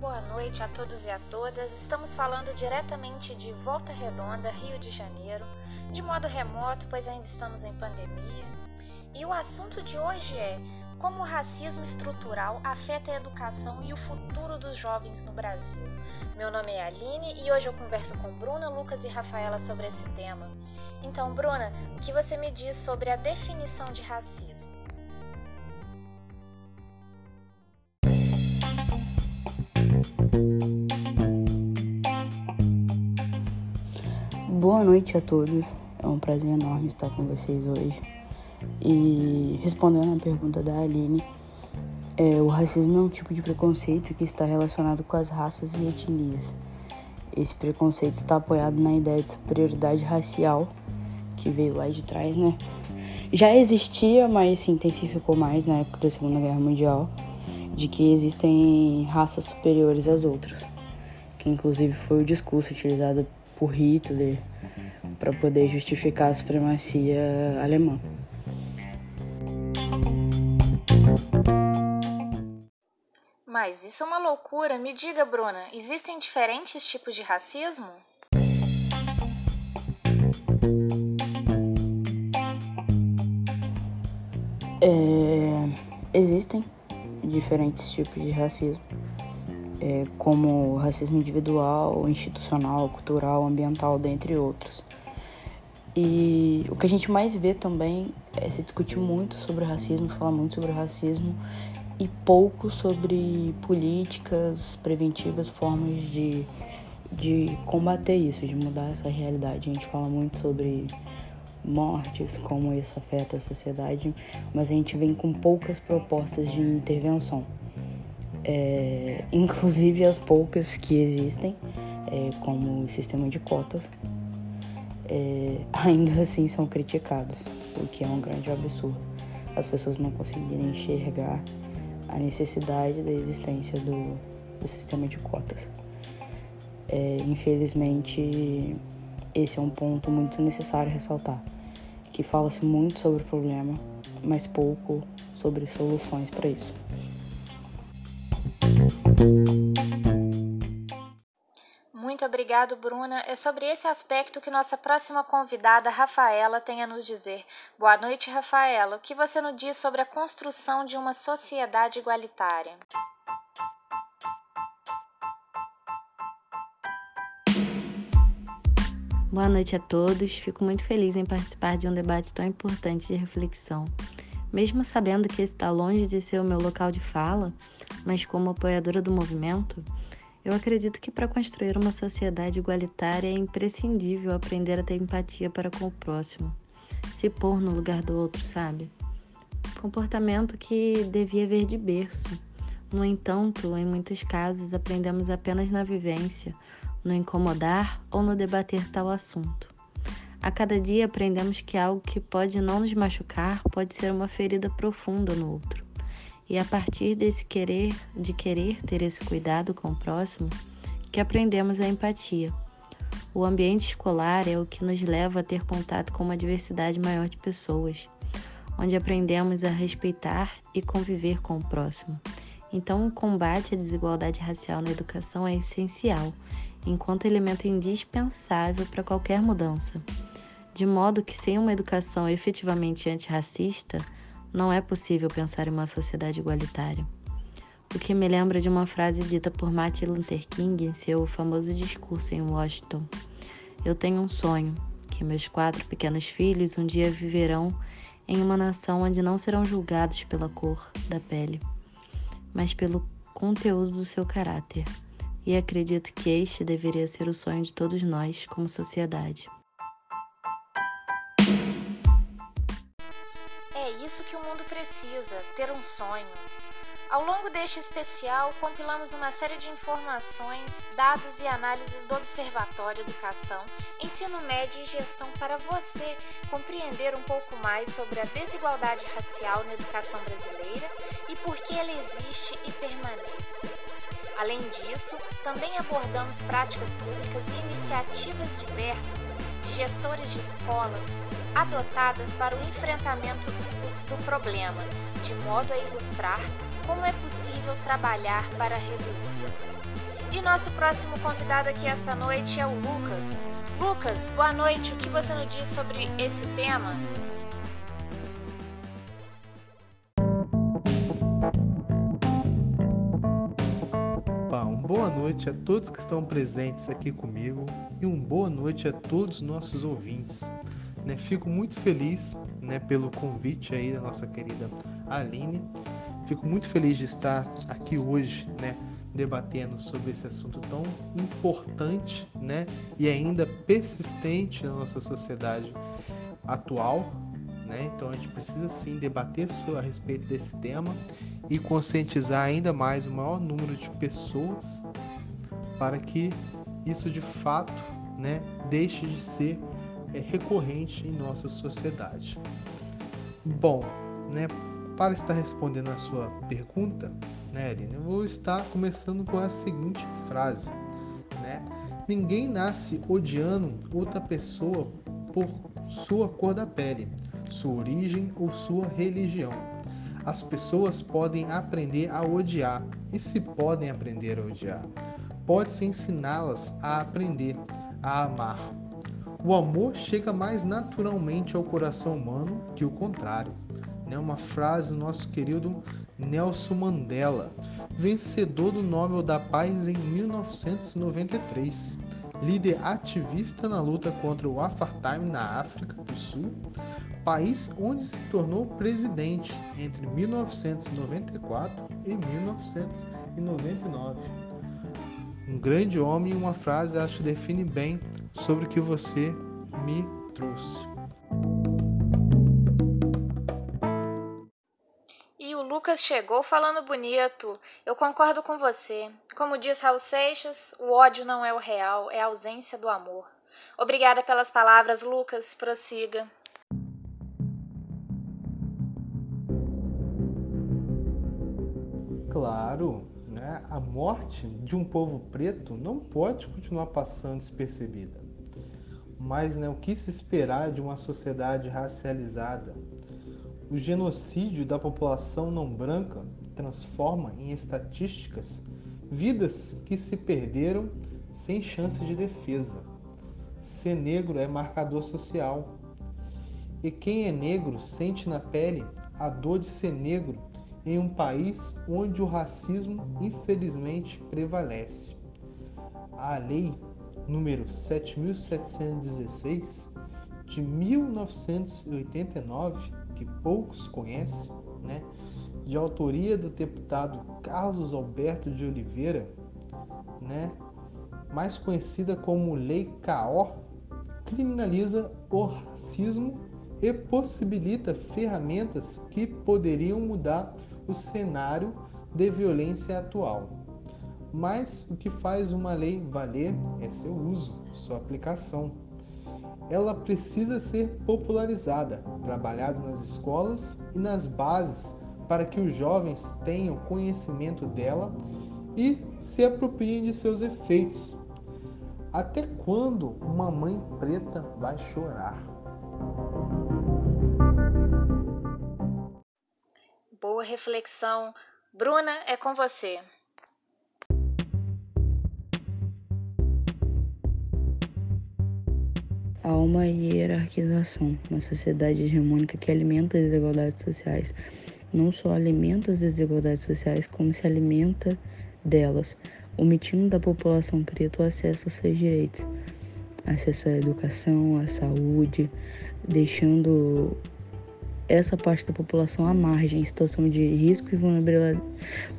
Boa noite a todos e a todas. Estamos falando diretamente de Volta Redonda, Rio de Janeiro, de modo remoto, pois ainda estamos em pandemia. E o assunto de hoje é como o racismo estrutural afeta a educação e o futuro dos jovens no Brasil. Meu nome é Aline e hoje eu converso com Bruna, Lucas e Rafaela sobre esse tema. Então, Bruna, o que você me diz sobre a definição de racismo? Boa noite a todos. É um prazer enorme estar com vocês hoje. E respondendo à pergunta da Aline, é, o racismo é um tipo de preconceito que está relacionado com as raças e etnias. Esse preconceito está apoiado na ideia de superioridade racial, que veio lá de trás, né? Já existia, mas se intensificou mais na época da Segunda Guerra Mundial, de que existem raças superiores às outras, que inclusive foi o discurso utilizado por Hitler para poder justificar a supremacia alemã. Mas isso é uma loucura. Me diga, Bruna, existem diferentes tipos de racismo? É, existem diferentes tipos de racismo, é, como racismo individual, institucional, cultural, ambiental, dentre outros. E o que a gente mais vê também é se discutir muito sobre racismo, falar muito sobre racismo e pouco sobre políticas preventivas, formas de, de combater isso, de mudar essa realidade. A gente fala muito sobre mortes, como isso afeta a sociedade, mas a gente vem com poucas propostas de intervenção. É, inclusive as poucas que existem, é, como o sistema de cotas, é, ainda assim são criticadas, o que é um grande absurdo. As pessoas não conseguirem enxergar a necessidade da existência do, do sistema de cotas. É, infelizmente, esse é um ponto muito necessário ressaltar, que fala-se muito sobre o problema, mas pouco sobre soluções para isso. Obrigado, Bruna. É sobre esse aspecto que nossa próxima convidada, Rafaela, tem a nos dizer. Boa noite, Rafaela. O que você nos diz sobre a construção de uma sociedade igualitária? Boa noite a todos. Fico muito feliz em participar de um debate tão importante de reflexão. Mesmo sabendo que está longe de ser o meu local de fala, mas como apoiadora do movimento, eu acredito que para construir uma sociedade igualitária é imprescindível aprender a ter empatia para com o próximo, se pôr no lugar do outro, sabe? Comportamento que devia vir de berço. No entanto, em muitos casos, aprendemos apenas na vivência no incomodar ou no debater tal assunto. A cada dia aprendemos que algo que pode não nos machucar pode ser uma ferida profunda no outro. E a partir desse querer, de querer ter esse cuidado com o próximo, que aprendemos a empatia. O ambiente escolar é o que nos leva a ter contato com uma diversidade maior de pessoas, onde aprendemos a respeitar e conviver com o próximo. Então, o combate à desigualdade racial na educação é essencial enquanto elemento indispensável para qualquer mudança. De modo que, sem uma educação efetivamente antirracista, não é possível pensar em uma sociedade igualitária. O que me lembra de uma frase dita por Martin Luther King em seu famoso discurso em Washington: Eu tenho um sonho, que meus quatro pequenos filhos um dia viverão em uma nação onde não serão julgados pela cor da pele, mas pelo conteúdo do seu caráter e acredito que este deveria ser o sonho de todos nós como sociedade. Ter um sonho. Ao longo deste especial, compilamos uma série de informações, dados e análises do Observatório Educação, Ensino Médio e Gestão para você compreender um pouco mais sobre a desigualdade racial na educação brasileira e por que ela existe e permanece. Além disso, também abordamos práticas públicas e iniciativas diversas gestores de escolas adotadas para o enfrentamento do problema, de modo a ilustrar como é possível trabalhar para reduzir. E nosso próximo convidado aqui esta noite é o Lucas. Lucas, boa noite. O que você nos diz sobre esse tema? Noite a todos que estão presentes aqui comigo e uma boa noite a todos os nossos ouvintes. Né, fico muito feliz né, pelo convite aí da nossa querida Aline. Fico muito feliz de estar aqui hoje, né, debatendo sobre esse assunto tão importante, né, e ainda persistente na nossa sociedade atual, né? Então a gente precisa sim debater a respeito desse tema e conscientizar ainda mais o maior número de pessoas para que isso de fato né, deixe de ser é, recorrente em nossa sociedade. Bom, né, para estar respondendo a sua pergunta, né, Aline, eu vou estar começando com a seguinte frase. Né? Ninguém nasce odiando outra pessoa por sua cor da pele, sua origem ou sua religião. As pessoas podem aprender a odiar e se podem aprender a odiar. Pode-se ensiná-las a aprender a amar. O amor chega mais naturalmente ao coração humano que o contrário. É uma frase do nosso querido Nelson Mandela, vencedor do Nobel da Paz em 1993 líder ativista na luta contra o apartheid na África do Sul, país onde se tornou presidente entre 1994 e 1999. Um grande homem e uma frase acho que define bem sobre o que você me trouxe. Lucas chegou falando bonito. Eu concordo com você. Como diz Raul Seixas, o ódio não é o real, é a ausência do amor. Obrigada pelas palavras, Lucas. Prossiga. Claro? A morte de um povo preto não pode continuar passando despercebida. Mas né, o que se esperar de uma sociedade racializada? O genocídio da população não branca transforma em estatísticas vidas que se perderam sem chance de defesa. Ser negro é marcador social. E quem é negro sente na pele a dor de ser negro em um país onde o racismo infelizmente prevalece. A lei número 7716 de 1989 que poucos conhecem, né, de autoria do deputado Carlos Alberto de Oliveira, né, mais conhecida como Lei Caor, criminaliza o racismo e possibilita ferramentas que poderiam mudar o cenário de violência atual. Mas o que faz uma lei valer é seu uso, sua aplicação ela precisa ser popularizada, trabalhada nas escolas e nas bases para que os jovens tenham conhecimento dela e se apropriem de seus efeitos. Até quando uma mãe preta vai chorar? Boa reflexão. Bruna, é com você. Há uma hierarquização, uma sociedade hegemônica que alimenta as desigualdades sociais. Não só alimenta as desigualdades sociais, como se alimenta delas, omitindo da população preta o acesso aos seus direitos, acesso à educação, à saúde, deixando essa parte da população à margem, em situação de risco e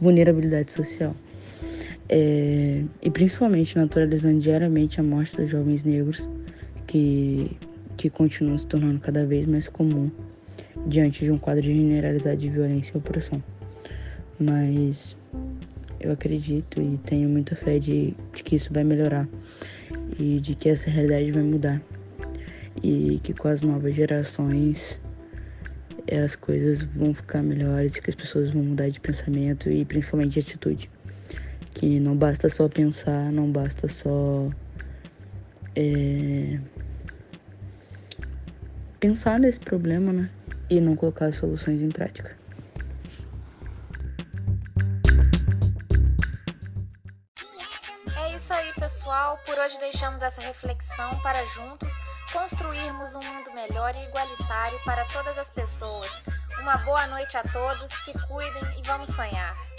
vulnerabilidade social. É, e principalmente naturalizando diariamente a morte dos jovens negros que, que continua se tornando cada vez mais comum diante de um quadro generalizado de violência e opressão. Mas eu acredito e tenho muita fé de, de que isso vai melhorar e de que essa realidade vai mudar e que com as novas gerações as coisas vão ficar melhores e que as pessoas vão mudar de pensamento e principalmente de atitude. Que não basta só pensar, não basta só. É, pensar nesse problema, né? E não colocar as soluções em prática. É isso aí, pessoal. Por hoje deixamos essa reflexão para juntos construirmos um mundo melhor e igualitário para todas as pessoas. Uma boa noite a todos, se cuidem e vamos sonhar.